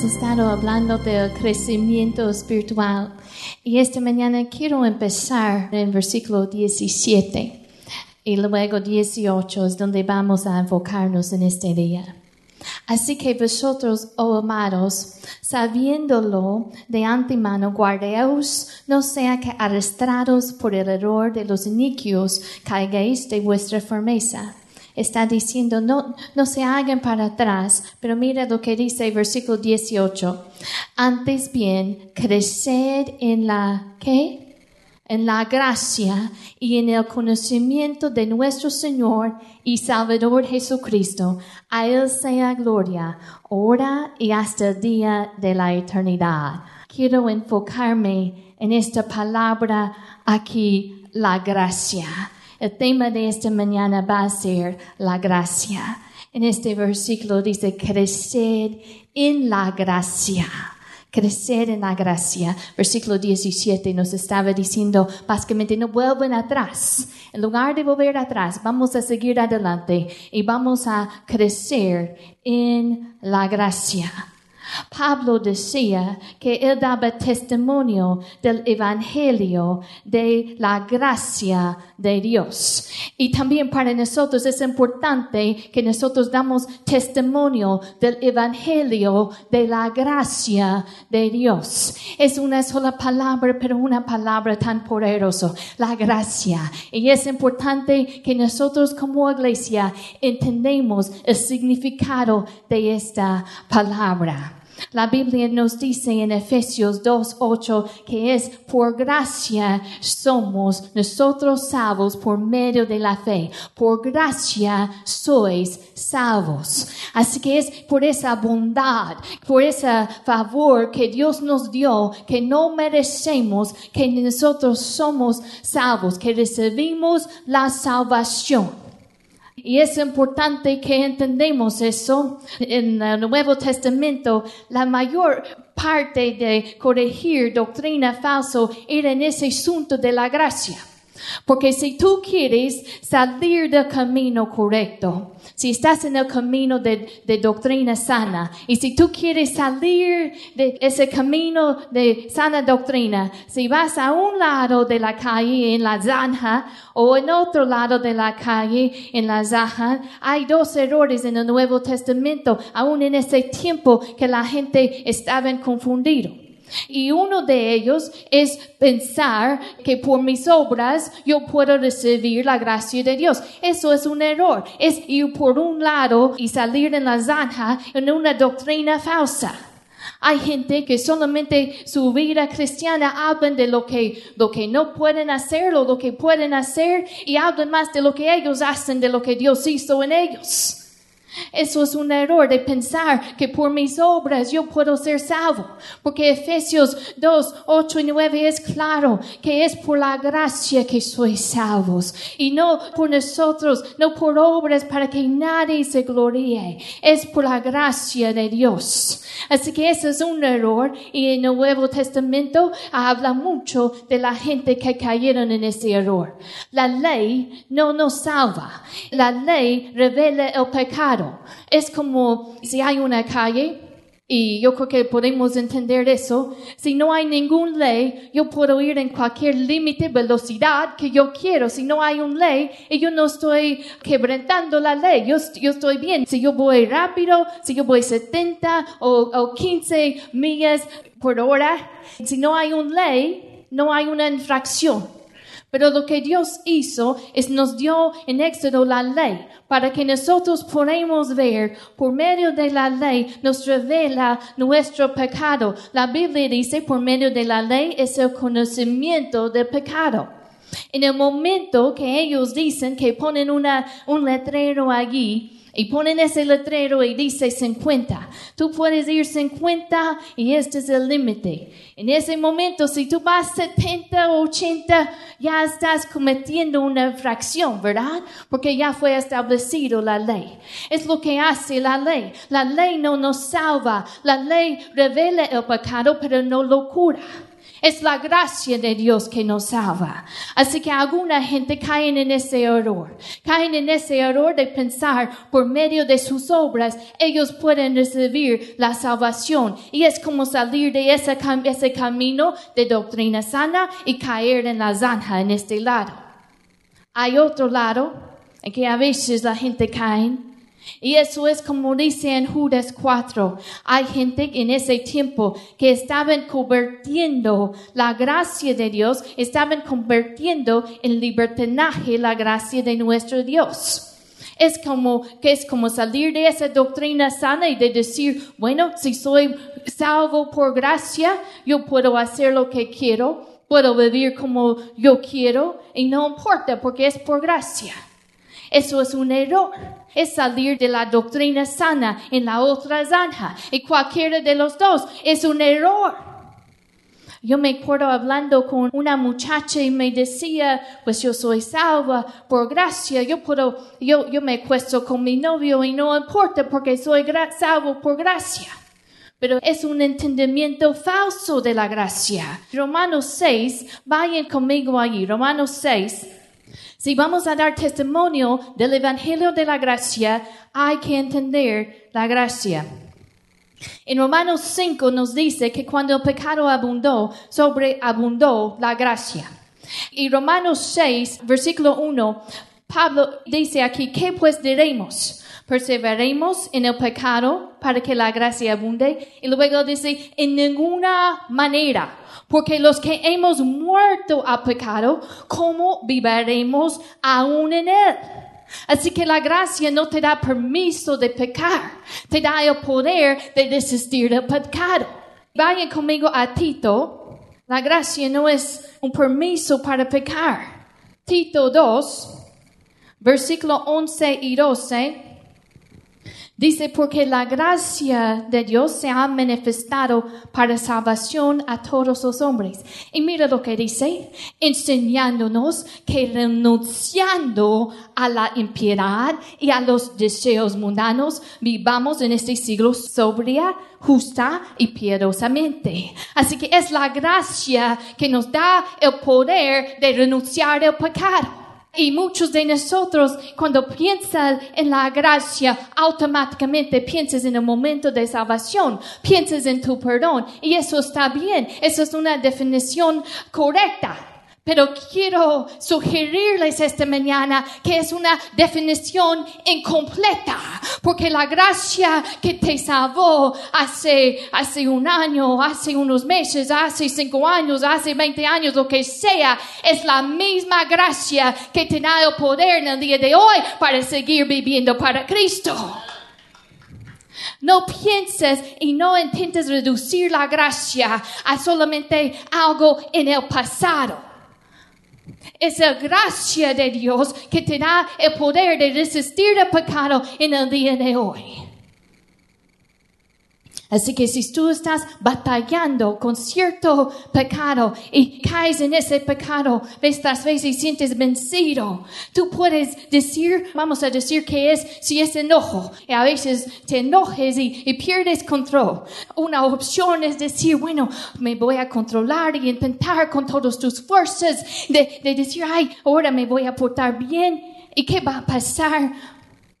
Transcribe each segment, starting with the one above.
hemos estado hablando del crecimiento espiritual y esta mañana quiero empezar en versículo 17 y luego 18 es donde vamos a enfocarnos en este día. Así que vosotros, oh amados, sabiéndolo de antemano, guardaos, no sea que arrastrados por el error de los iniquios caigáis de vuestra firmeza. Está diciendo, no, no se hagan para atrás, pero mira lo que dice el versículo 18. Antes bien, creced en la, ¿qué? en la gracia y en el conocimiento de nuestro Señor y Salvador Jesucristo. A Él sea gloria, ahora y hasta el día de la eternidad. Quiero enfocarme en esta palabra aquí, la gracia. El tema de esta mañana va a ser la gracia. En este versículo dice, creced en la gracia crecer en la gracia. Versículo 17 nos estaba diciendo básicamente no vuelven atrás. En lugar de volver atrás, vamos a seguir adelante y vamos a crecer en la gracia. Pablo decía que él daba testimonio del Evangelio de la gracia de Dios. Y también para nosotros es importante que nosotros damos testimonio del Evangelio de la gracia de Dios. Es una sola palabra, pero una palabra tan poderosa, la gracia. Y es importante que nosotros como iglesia entendemos el significado de esta palabra. La Biblia nos dice en Efesios 2.8 que es por gracia somos nosotros salvos por medio de la fe. Por gracia sois salvos. Así que es por esa bondad, por ese favor que Dios nos dio, que no merecemos, que nosotros somos salvos, que recibimos la salvación. Y es importante que entendemos eso. En el Nuevo Testamento, la mayor parte de corregir doctrina falso era en ese asunto de la gracia. Porque si tú quieres salir del camino correcto, si estás en el camino de, doctrina sana, y si tú quieres salir de ese camino de sana doctrina, si vas a un lado de la calle en la zanja o en otro lado de la calle en la zanja, hay dos errores en el Nuevo Testamento, aún en ese tiempo que la gente estaba confundida. Y uno de ellos es pensar que por mis obras yo puedo recibir la gracia de Dios. Eso es un error. Es ir por un lado y salir en la zanja en una doctrina falsa. Hay gente que solamente su vida cristiana hablan de lo que, lo que no pueden hacer o lo que pueden hacer y hablan más de lo que ellos hacen de lo que Dios hizo en ellos. Eso es un error de pensar que por mis obras yo puedo ser salvo, porque Efesios 2, 8 y 9 es claro que es por la gracia que sois salvos y no por nosotros, no por obras para que nadie se gloríe, es por la gracia de Dios. Así que eso es un error y el Nuevo Testamento habla mucho de la gente que cayeron en ese error. La ley no nos salva, la ley revela el pecado es como si hay una calle y yo creo que podemos entender eso. Si no hay ninguna ley, yo puedo ir en cualquier límite, velocidad que yo quiero. Si no hay una ley, y yo no estoy quebrantando la ley, yo, estoy bien. Si yo voy rápido, si yo voy 70 o, o 15 millas por hora, si no hay una ley, no hay una infracción. Pero lo que Dios hizo es nos dio en Éxodo la ley para que nosotros podamos ver por medio de la ley nos revela nuestro pecado. La Biblia dice por medio de la ley es el conocimiento del pecado. En el momento que ellos dicen que ponen una, un letrero allí, y ponen ese letrero y dice 50. Tú puedes ir 50 y este es el límite. En ese momento, si tú vas 70 o 80, ya estás cometiendo una infracción, ¿verdad? Porque ya fue establecido la ley. Es lo que hace la ley. La ley no nos salva. La ley revela el pecado, pero no lo cura. Es la gracia de Dios que nos salva. Así que alguna gente caen en ese error. Caen en ese error de pensar por medio de sus obras ellos pueden recibir la salvación. Y es como salir de ese, ese camino de doctrina sana y caer en la zanja en este lado. Hay otro lado en que a veces la gente cae y eso es como dice en Judas 4. Hay gente en ese tiempo que estaban convirtiendo la gracia de Dios, estaban convirtiendo en libertinaje la gracia de nuestro Dios. Es como, que es como salir de esa doctrina sana y de decir, bueno, si soy salvo por gracia, yo puedo hacer lo que quiero, puedo vivir como yo quiero y no importa porque es por gracia. Eso es un error. Es salir de la doctrina sana en la otra zanja. Y cualquiera de los dos es un error. Yo me acuerdo hablando con una muchacha y me decía, pues yo soy salva por gracia, yo puedo, yo, yo me acuesto con mi novio y no importa porque soy salvo por gracia. Pero es un entendimiento falso de la gracia. Romanos 6, vayan conmigo allí, Romanos 6. Si vamos a dar testimonio del Evangelio de la Gracia, hay que entender la gracia. En Romanos 5 nos dice que cuando el pecado abundó, sobreabundó la gracia. Y Romanos 6, versículo 1, Pablo dice aquí, ¿qué pues diremos? ¿Perseveremos en el pecado para que la gracia abunde? Y luego dice, en ninguna manera. Porque los que hemos muerto al pecado, ¿cómo viviremos aún en él? Así que la gracia no te da permiso de pecar, te da el poder de desistir del pecado. Vayan conmigo a Tito. La gracia no es un permiso para pecar. Tito 2, versículo 11 y 12. Dice, porque la gracia de Dios se ha manifestado para salvación a todos los hombres. Y mira lo que dice, enseñándonos que renunciando a la impiedad y a los deseos mundanos, vivamos en este siglo sobria, justa y piadosamente. Así que es la gracia que nos da el poder de renunciar al pecado. Y muchos de nosotros, cuando piensan en la gracia, automáticamente piensas en el momento de salvación, piensas en tu perdón. Y eso está bien, eso es una definición correcta. Pero quiero sugerirles esta mañana que es una definición incompleta, porque la gracia que te salvó hace, hace un año, hace unos meses, hace cinco años, hace veinte años, lo que sea, es la misma gracia que te da el poder en el día de hoy para seguir viviendo para Cristo. No pienses y no intentes reducir la gracia a solamente algo en el pasado. Es la gracia de Dios que te da el poder de resistir el pecado en el día de hoy. Así que si tú estás batallando con cierto pecado y caes en ese pecado estas veces y sientes vencido, tú puedes decir, vamos a decir que es, si es enojo, y a veces te enojes y, pierdes control. Una opción es decir, bueno, me voy a controlar y intentar con todas tus fuerzas de, de decir, ay, ahora me voy a portar bien. ¿Y qué va a pasar?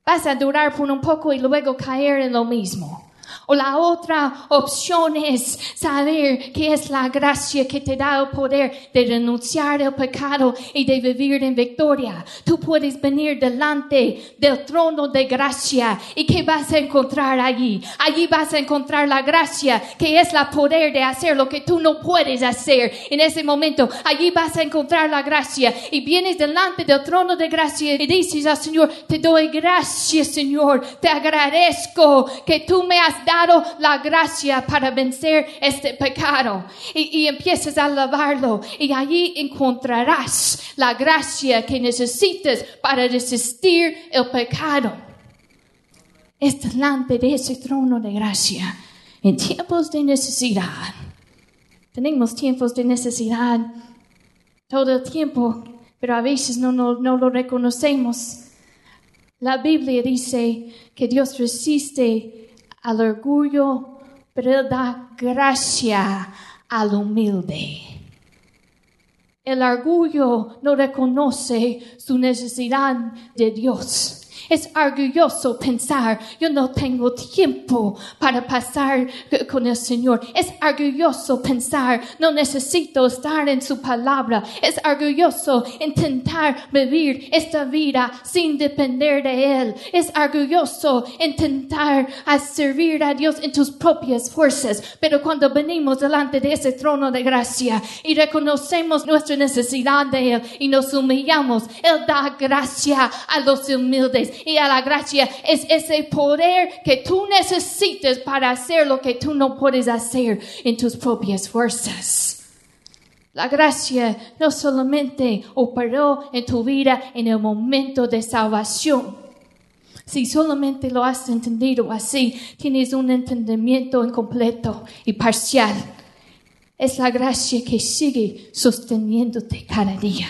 Vas a durar por un poco y luego caer en lo mismo. O la otra opción es saber que es la gracia que te da el poder de renunciar al pecado y de vivir en victoria. Tú puedes venir delante del trono de gracia y ¿qué vas a encontrar allí? Allí vas a encontrar la gracia que es la poder de hacer lo que tú no puedes hacer en ese momento. Allí vas a encontrar la gracia y vienes delante del trono de gracia y dices al Señor, te doy gracias Señor, te agradezco que tú me has dado la gracia para vencer este pecado. Y, y empiezas a alabarlo y allí encontrarás la gracia que necesitas para resistir el pecado. Es delante de ese trono de gracia en tiempos de necesidad. Tenemos tiempos de necesidad todo el tiempo, pero a veces no, no, no, lo reconocemos. La Biblia dice que Dios resiste al orgullo, pero da gracia al humilde. El orgullo no reconoce su necesidad de Dios. Es orgulloso pensar, yo no tengo tiempo para pasar con el Señor. Es orgulloso pensar, no necesito estar en su palabra. Es orgulloso intentar vivir esta vida sin depender de Él. Es orgulloso intentar servir a Dios en tus propias fuerzas. Pero cuando venimos delante de ese trono de gracia y reconocemos nuestra necesidad de Él y nos humillamos, Él da gracia a los humildes y a la gracia es ese poder que tú necesitas para hacer lo que tú no puedes hacer en tus propias fuerzas. La gracia no solamente operó en tu vida en el momento de salvación. Si solamente lo has entendido así, tienes un entendimiento incompleto y parcial. Es la gracia que sigue sosteniéndote cada día.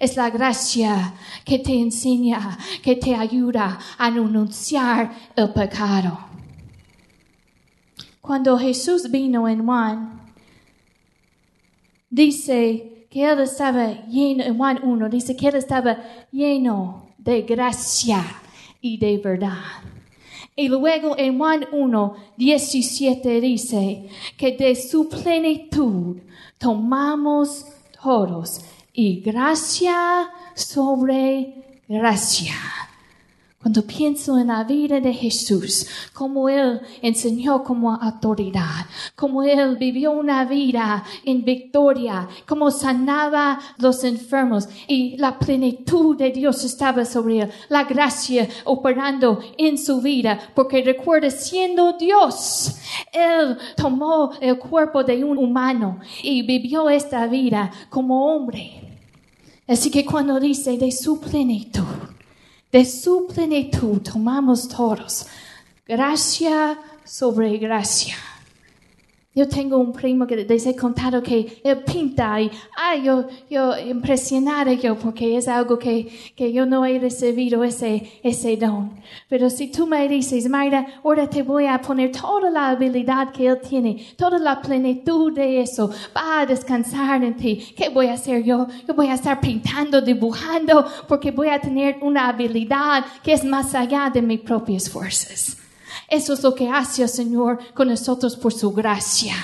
Es la gracia que te enseña, que te ayuda a anunciar el pecado. Cuando Jesús vino en Juan, dice que él estaba lleno, en Juan 1, dice que él estaba lleno de gracia y de verdad. Y luego en Juan 1, 17 dice que de su plenitud tomamos todos y gracia sobre gracia. Cuando pienso en la vida de Jesús, como Él enseñó como autoridad, como Él vivió una vida en victoria, como sanaba los enfermos y la plenitud de Dios estaba sobre Él, la gracia operando en su vida, porque recuerda siendo Dios, Él tomó el cuerpo de un humano y vivió esta vida como hombre. Así que cuando dice de su plenitud, de su plenitud tomamos todos gracia sobre gracia. Yo tengo un primo que les he contado que él pinta y, ay, yo, yo impresionada yo porque es algo que, que yo no he recibido ese, ese don. Pero si tú me dices, Mayra, ahora te voy a poner toda la habilidad que él tiene, toda la plenitud de eso, va a descansar en ti. ¿Qué voy a hacer yo? Yo voy a estar pintando, dibujando, porque voy a tener una habilidad que es más allá de mis propias fuerzas. Eso es lo que hace el Señor con nosotros por su gracia.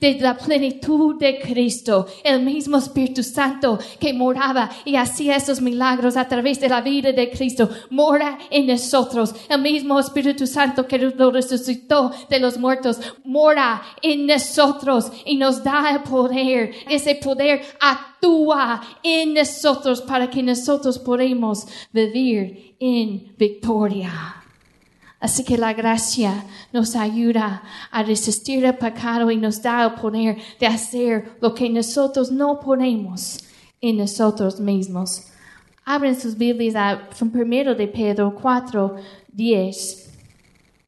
De la plenitud de Cristo, el mismo Espíritu Santo que moraba y hacía esos milagros a través de la vida de Cristo, mora en nosotros. El mismo Espíritu Santo que lo resucitó de los muertos, mora en nosotros y nos da el poder. Ese poder actúa en nosotros para que nosotros podamos vivir en victoria. Así que la gracia nos ayuda a resistir el pecado y nos da el poder de hacer lo que nosotros no ponemos en nosotros mismos. Abren sus Biblias a 1 de Pedro 4, 10.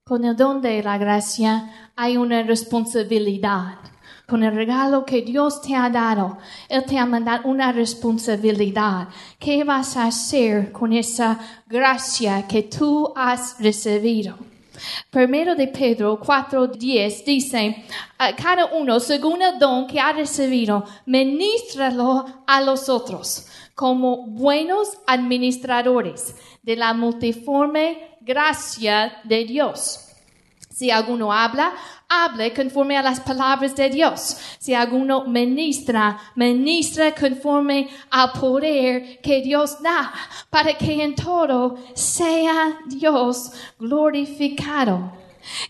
Con el don de la gracia hay una responsabilidad con el regalo que Dios te ha dado, Él te ha mandado una responsabilidad. ¿Qué vas a hacer con esa gracia que tú has recibido? Primero de Pedro 4:10 dice, cada uno según el don que ha recibido, ministralo a los otros como buenos administradores de la multiforme gracia de Dios. Si alguno habla, hable conforme a las palabras de Dios. Si alguno ministra, ministra conforme al poder que Dios da, para que en todo sea Dios glorificado.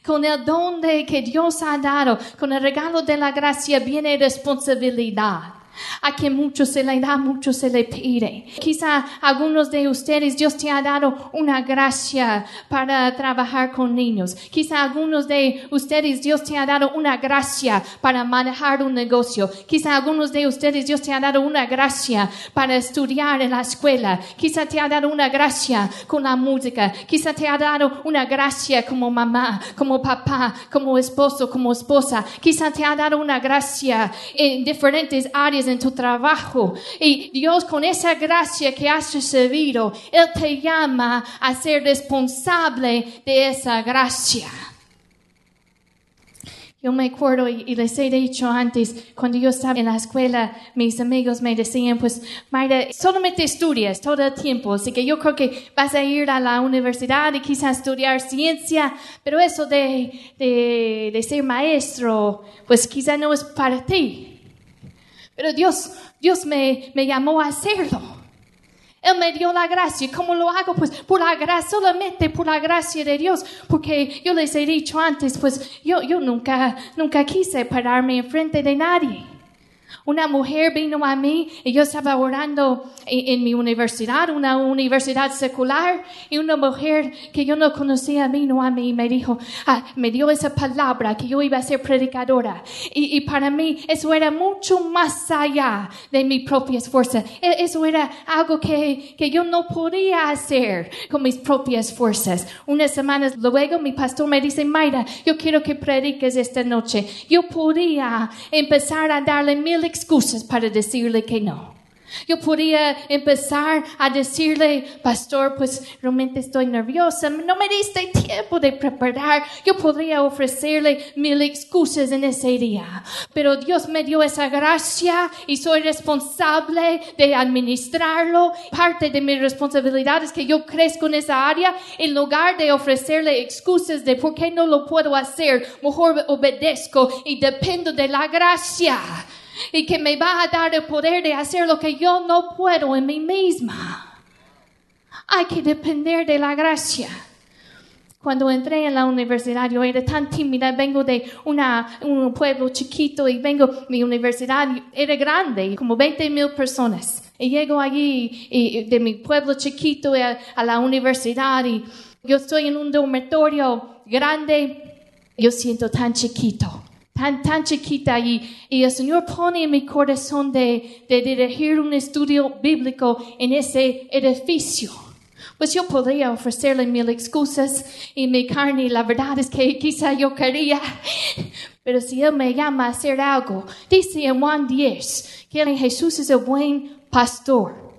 Con el don de que Dios ha dado, con el regalo de la gracia viene responsabilidad. A quien mucho se le da, mucho se le pide. Quizá algunos de ustedes Dios te ha dado una gracia para trabajar con niños. Quizá algunos de ustedes Dios te ha dado una gracia para manejar un negocio. Quizá algunos de ustedes Dios te ha dado una gracia para estudiar en la escuela. Quizá te ha dado una gracia con la música. Quizá te ha dado una gracia como mamá, como papá, como esposo, como esposa. Quizá te ha dado una gracia en diferentes áreas en tu trabajo. Y Dios con esa gracia que has recibido, Él te llama a ser responsable de esa gracia. Yo me acuerdo y, les he dicho antes, cuando yo estaba en la escuela, mis amigos me decían, pues, Mayra, solamente estudias todo el tiempo, así que yo creo que vas a ir a la universidad y quizás estudiar ciencia, pero eso de, de, de ser maestro, pues quizá no es para ti. Pero Dios, Dios me, me llamó a hacerlo. Él me dio la gracia. ¿Cómo lo hago? Pues por la gracia, solamente por la gracia de Dios. Porque yo les he dicho antes, pues yo, yo nunca, nunca quise pararme enfrente de nadie. Una mujer vino a mí y yo estaba orando en, mi universidad, una universidad secular, y una mujer que yo no conocía vino a mí y me dijo, ah, me dio esa palabra que yo iba a ser predicadora. Y, para mí eso era mucho más allá de mi propia fuerzas. E, eso era algo que, que yo no podía hacer con mis propias fuerzas. Unas semanas luego mi pastor me dice, Mayra, yo quiero que prediques esta noche. Yo podía empezar a darle mil excusas para decirle que no. Yo podía empezar a decirle, pastor, pues realmente estoy nerviosa, no me diste tiempo de preparar. Yo podría ofrecerle mil excusas en ese día, pero Dios me dio esa gracia y soy responsable de administrarlo. Parte de mi responsabilidad es que yo crezco en esa área en lugar de ofrecerle excusas de por qué no lo puedo hacer. Mejor obedezco y dependo de la gracia y que me va a dar el poder de hacer lo que yo no puedo en mí misma. Hay que depender de la gracia. Cuando entré en la universidad, yo era tan tímida, vengo de una, un pueblo chiquito y vengo, mi universidad era grande, como 20 mil personas. Y llego allí de mi pueblo chiquito a, a la universidad y yo estoy en un dormitorio grande, yo siento tan chiquito tan, tan chiquita y, y el Señor pone en mi corazón de, de dirigir un estudio bíblico en ese edificio. Pues yo podría ofrecerle mil excusas y mi carne, la verdad es que quizá yo quería, pero si Él me llama a hacer algo, dice en Juan 10 que Jesús es el buen pastor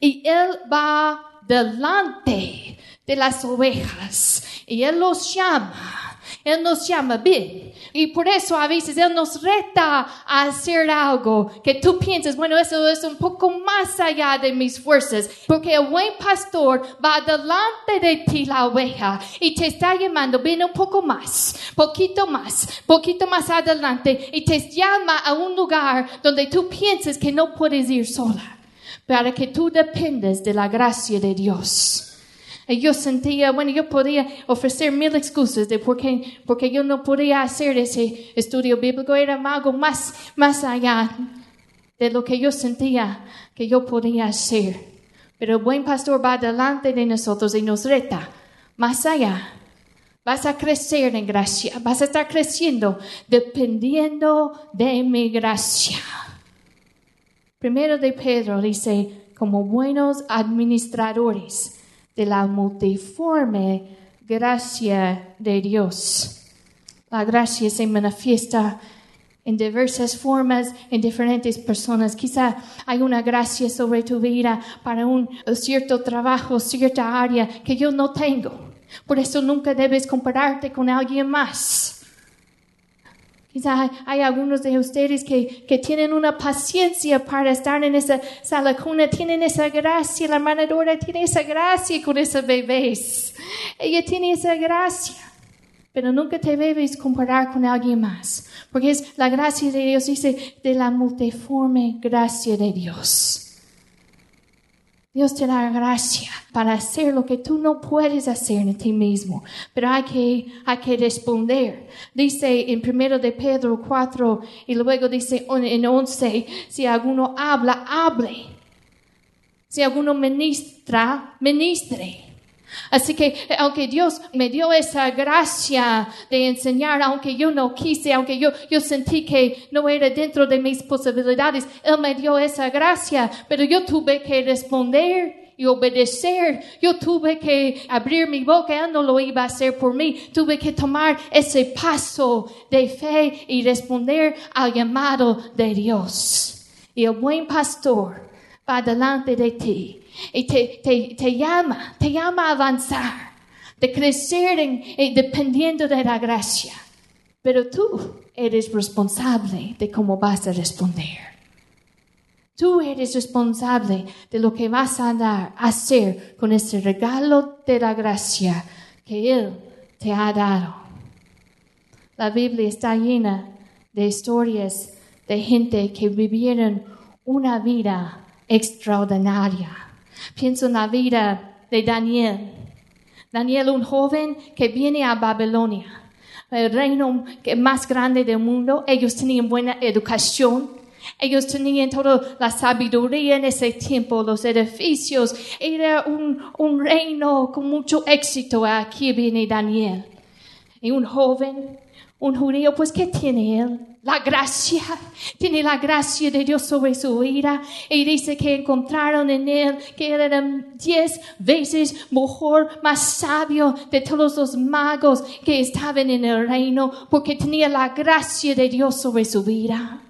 y Él va delante de las ovejas y Él los llama él nos llama bien. Y por eso a veces Él nos reta a hacer algo que tú piensas, bueno, eso es un poco más allá de mis fuerzas. Porque el buen pastor va delante de ti la oveja y te está llamando, ven un poco más, poquito más, poquito más adelante y te llama a un lugar donde tú piensas que no puedes ir sola. Para que tú dependes de la gracia de Dios. Yo sentía, bueno, yo podía ofrecer mil excusas de por qué, porque yo no podía hacer ese estudio bíblico. Era algo más, más allá de lo que yo sentía que yo podía hacer. Pero el buen pastor va delante de nosotros y nos reta más allá. Vas a crecer en gracia, vas a estar creciendo dependiendo de mi gracia. Primero de Pedro dice, como buenos administradores de la multiforme gracia de Dios. La gracia se manifiesta en diversas formas, en diferentes personas. Quizá hay una gracia sobre tu vida para un cierto trabajo, cierta área que yo no tengo. Por eso nunca debes compararte con alguien más. Quizá hay, algunos de ustedes que, que, tienen una paciencia para estar en esa sala cuna, tienen esa gracia, la hermana tiene esa gracia con esos bebés. Ella tiene esa gracia. Pero nunca te debes comparar con alguien más, porque es la gracia de Dios, dice, de la multiforme gracia de Dios. Dios te da gracia para hacer lo que tú no puedes hacer en ti mismo, pero hay que, hay que responder. Dice en primero de Pedro 4 y luego dice en 11, si alguno habla, hable. Si alguno ministra, ministre. Así que aunque Dios me dio esa gracia de enseñar, aunque yo no quise, aunque yo, yo sentí que no era dentro de mis posibilidades, Él me dio esa gracia, pero yo tuve que responder y obedecer. Yo tuve que abrir mi boca, Él no lo iba a hacer por mí. Tuve que tomar ese paso de fe y responder al llamado de Dios. Y el buen pastor va delante de ti y te, te, te llama, te llama a avanzar, de crecer en, dependiendo de la gracia. pero tú eres responsable de cómo vas a responder. Tú eres responsable de lo que vas a dar, hacer con ese regalo de la gracia que Él te ha dado. La Biblia está llena de historias de gente que vivieron una vida extraordinaria. Pienso en la vida de Daniel. Daniel, un joven que viene a Babilonia, el reino más grande del mundo. Ellos tenían buena educación. Ellos tenían toda la sabiduría en ese tiempo, los edificios. Era un, reino con mucho éxito. Aquí viene Daniel. Y un joven, un judío, pues ¿qué tiene él? La gracia, tiene la gracia de Dios sobre su vida. Y dice que encontraron en él que él era diez veces mejor, más sabio de todos los magos que estaban en el reino, porque tenía la gracia de Dios sobre su vida.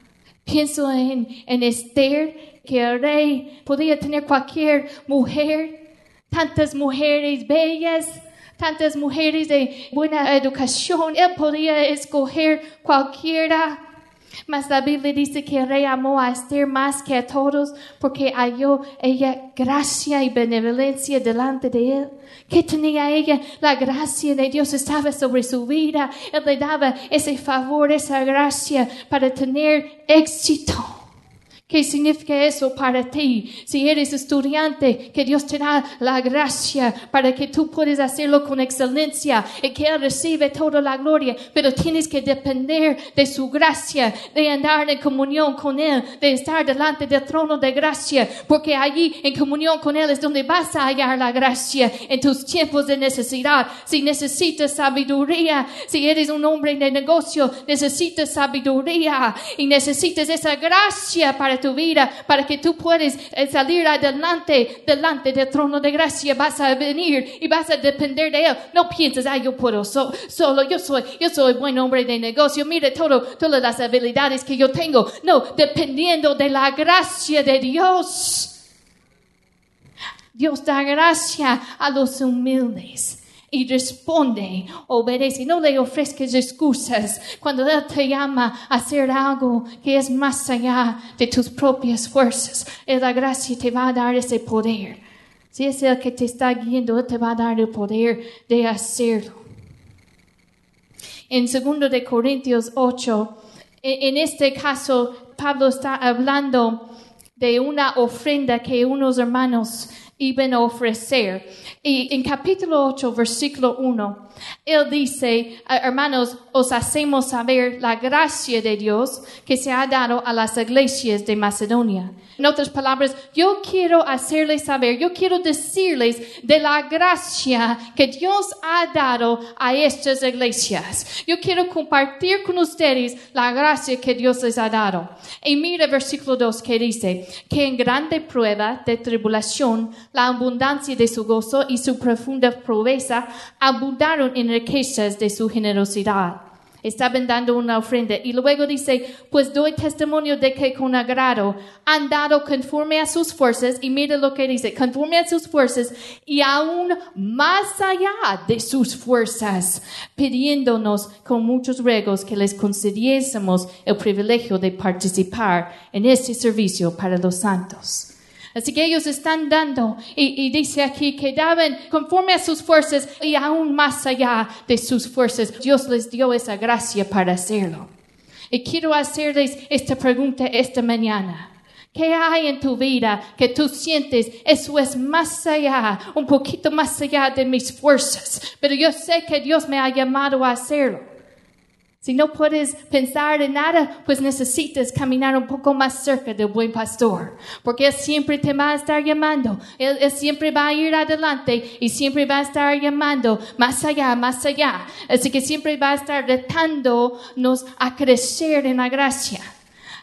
Pienso en, en Esther, que el rey podía tener cualquier mujer, tantas mujeres bellas, tantas mujeres de buena educación. Él podía escoger cualquiera. Mas la Biblia dice que el rey amó a Esther más que a todos porque halló ella gracia y benevolencia delante de él. ¿Qué tenía ella? La gracia de Dios estaba sobre su vida. Él le daba ese favor, esa gracia para tener éxito. ¿Qué significa eso para ti? Si eres estudiante, que Dios te da la gracia para que tú puedas hacerlo con excelencia y que Él recibe toda la gloria, pero tienes que depender de su gracia, de andar en comunión con Él, de estar delante del trono de gracia, porque allí en comunión con Él es donde vas a hallar la gracia en tus tiempos de necesidad. Si necesitas sabiduría, si eres un hombre de negocio, necesitas sabiduría y necesitas esa gracia para tu vida, para que tú puedas eh, salir adelante, delante del trono de gracia. Vas a venir y vas a depender de Él. No pienses, ay, yo puedo solo, yo soy, yo soy buen hombre de negocio. Mire todo, todas las habilidades que yo tengo. No, dependiendo de la gracia de Dios. Dios da gracia a los humildes y responde, obedece. No le ofrezcas excusas cuando Él te llama a hacer algo que es más allá de tus propias fuerzas. La gracia te va a dar ese poder. Si es el que te está guiando, Él te va a dar el poder de hacerlo. En 2 de Corintios 8, e, en este caso, Pablo está hablando de una ofrenda que unos hermanos iban a ofrecer. Y en capítulo 8, versículo 1, él dice, hermanos, os hacemos saber la gracia de Dios que se ha dado a las iglesias de Macedonia. En otras palabras, yo quiero hacerles saber, yo quiero decirles de la gracia que Dios ha dado a estas iglesias. Yo quiero compartir con ustedes la gracia que Dios les ha dado. Y mira versículo 2 que dice, que en grande prueba de tribulación, la abundancia de su gozo y su profunda proveza abundaron en riquezas de su generosidad. Estaban dando una ofrenda y luego dice, pues doy testimonio de que con agrado han dado conforme a sus fuerzas y mira lo que dice, conforme a sus fuerzas y aún más allá de sus fuerzas, pidiéndonos con muchos ruegos que les concediésemos el privilegio de participar en este servicio para los santos. Así que ellos están dando y, dice aquí que daban conforme a sus fuerzas y aún más allá de sus fuerzas. Dios les dio esa gracia para hacerlo. Y quiero hacerles esta pregunta esta mañana. ¿Qué hay en tu vida que tú sientes? Eso es más allá, un poquito más allá de mis fuerzas. Pero yo sé que Dios me ha llamado a hacerlo. Si no puedes pensar en nada, pues necesitas caminar un poco más cerca del buen pastor, porque Él siempre te va a estar llamando, Él, siempre va a ir adelante y siempre va a estar llamando más allá, más allá. Así que siempre va a estar retándonos a crecer en la gracia.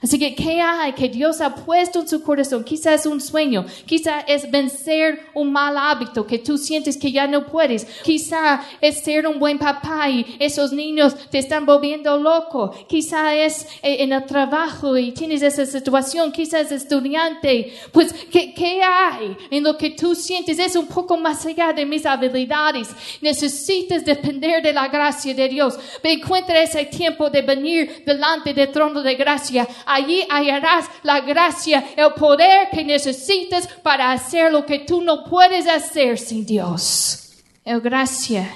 Así que, ¿qué hay que Dios ha puesto en su corazón? Quizás es un sueño, quizá es vencer un mal hábito que tú sientes que ya no puedes, quizá es ser un buen papá y esos niños te están volviendo loco, quizá es eh, en el trabajo y tienes esa situación, quizás es estudiante. Pues, ¿qué, qué hay? en lo que tú sientes es un poco más allá de mis habilidades. Necesitas depender de la gracia de Dios. Encuentra ese tiempo de venir delante del trono de gracia. Allí hallarás la gracia, el poder que necesitas para hacer lo que tú no puedes hacer sin Dios. El gracia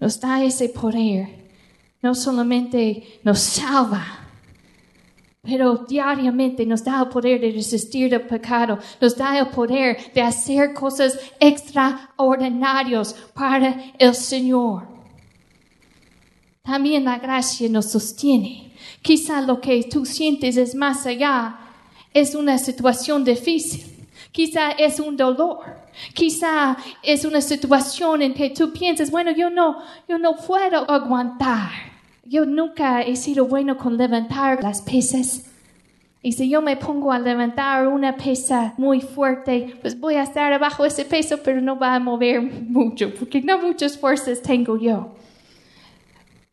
nos da ese poder. No solamente nos salva, pero diariamente nos da el poder de resistir el pecado, nos da el poder de hacer cosas extraordinarias para el Señor. También la gracia nos sostiene. Quizá lo que tú sientes es más allá, es una situación difícil, quizá es un dolor, quizá es una situación en que tú piensas, bueno, yo no, yo no puedo aguantar. Yo nunca he sido bueno con levantar las pesas. Y si yo me pongo a levantar una pesa muy fuerte, pues voy a estar abajo ese peso, pero no va a mover mucho, porque no muchas fuerzas tengo yo.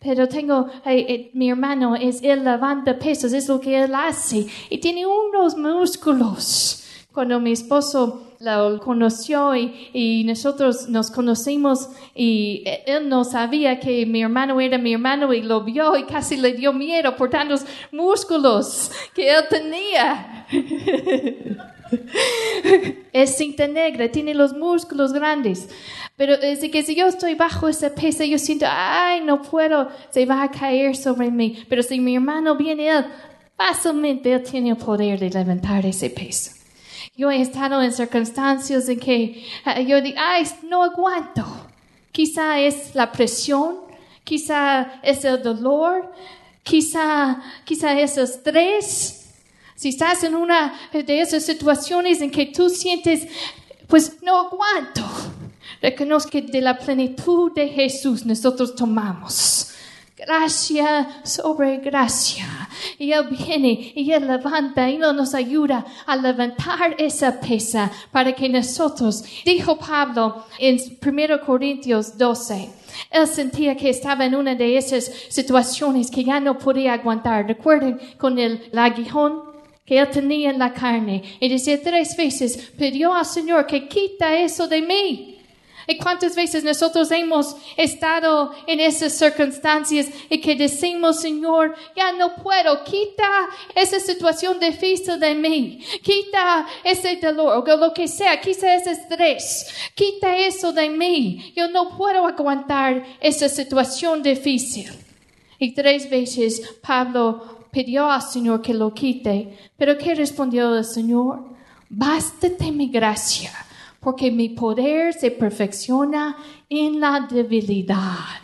Pero tengo, eh, eh, mi hermano, es, él levanta pesas, es lo que él hace, y tiene unos músculos. Cuando mi esposo lo conoció y, nosotros nos conocimos y él no sabía que mi hermano era mi hermano y lo vio y casi le dio miedo por tantos músculos que él tenía. es cinta negra, tiene los músculos grandes. Pero es que si yo estoy bajo esa pesa, yo siento, ay, no puedo, se va a caer sobre mí. Pero si mi hermano viene, él fácilmente él tiene el poder de levantar ese peso. Yo he estado en circunstancias en que eh, yo digo, ay, no aguanto. Quizá es la presión, quizá es el dolor, quizá, quizá es el estrés. Si estás en una de esas situaciones en que tú sientes, pues no aguanto. Reconozco que de la plenitud de Jesús nosotros tomamos gracia sobre gracia. Y Él viene y Él levanta y Él nos ayuda a levantar esa pesa para que nosotros, dijo Pablo en 1 Corintios 12, él sentía que estaba en una de esas situaciones que ya no podía aguantar. Recuerden con el aguijón que él tenía en la carne. Y decía tres veces, pidió al Señor que quita eso de mí. ¿Y cuántas veces nosotros hemos estado en esas circunstancias y que decimos, Señor, ya no puedo, quita esa situación difícil de mí, quita ese dolor o lo que sea, quita ese estrés, quita eso de mí. Yo no puedo aguantar esa situación difícil. Y tres veces Pablo pidió al Señor que lo quite, pero ¿qué respondió el Señor? Bástate mi gracia porque mi poder se perfecciona en la debilidad.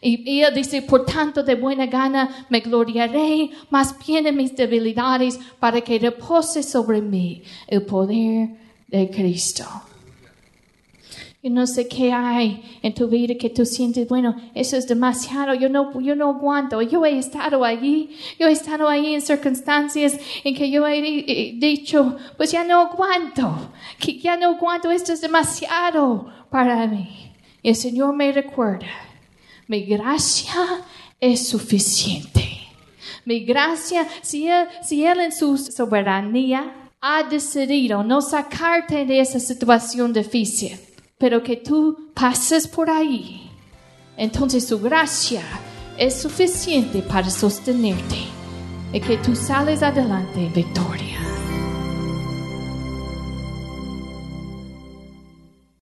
Y él dice, por tanto, de buena gana me gloriaré más bien en mis debilidades para que repose sobre mí el poder de Cristo. No sé qué hay en tu vida que tú sientes, bueno, eso es demasiado, yo no, yo no aguanto. Yo he estado allí, yo he estado ahí en circunstancias en que yo he dicho, pues ya no aguanto, que ya no aguanto, esto es demasiado para mí. Y el Señor me recuerda, mi gracia es suficiente. Mi gracia, si Él, si él en su soberanía ha decidido no sacarte de esa situación difícil, pero que tú pases por ahí, entonces su gracia es suficiente para sostenerte y que tú sales adelante en victoria.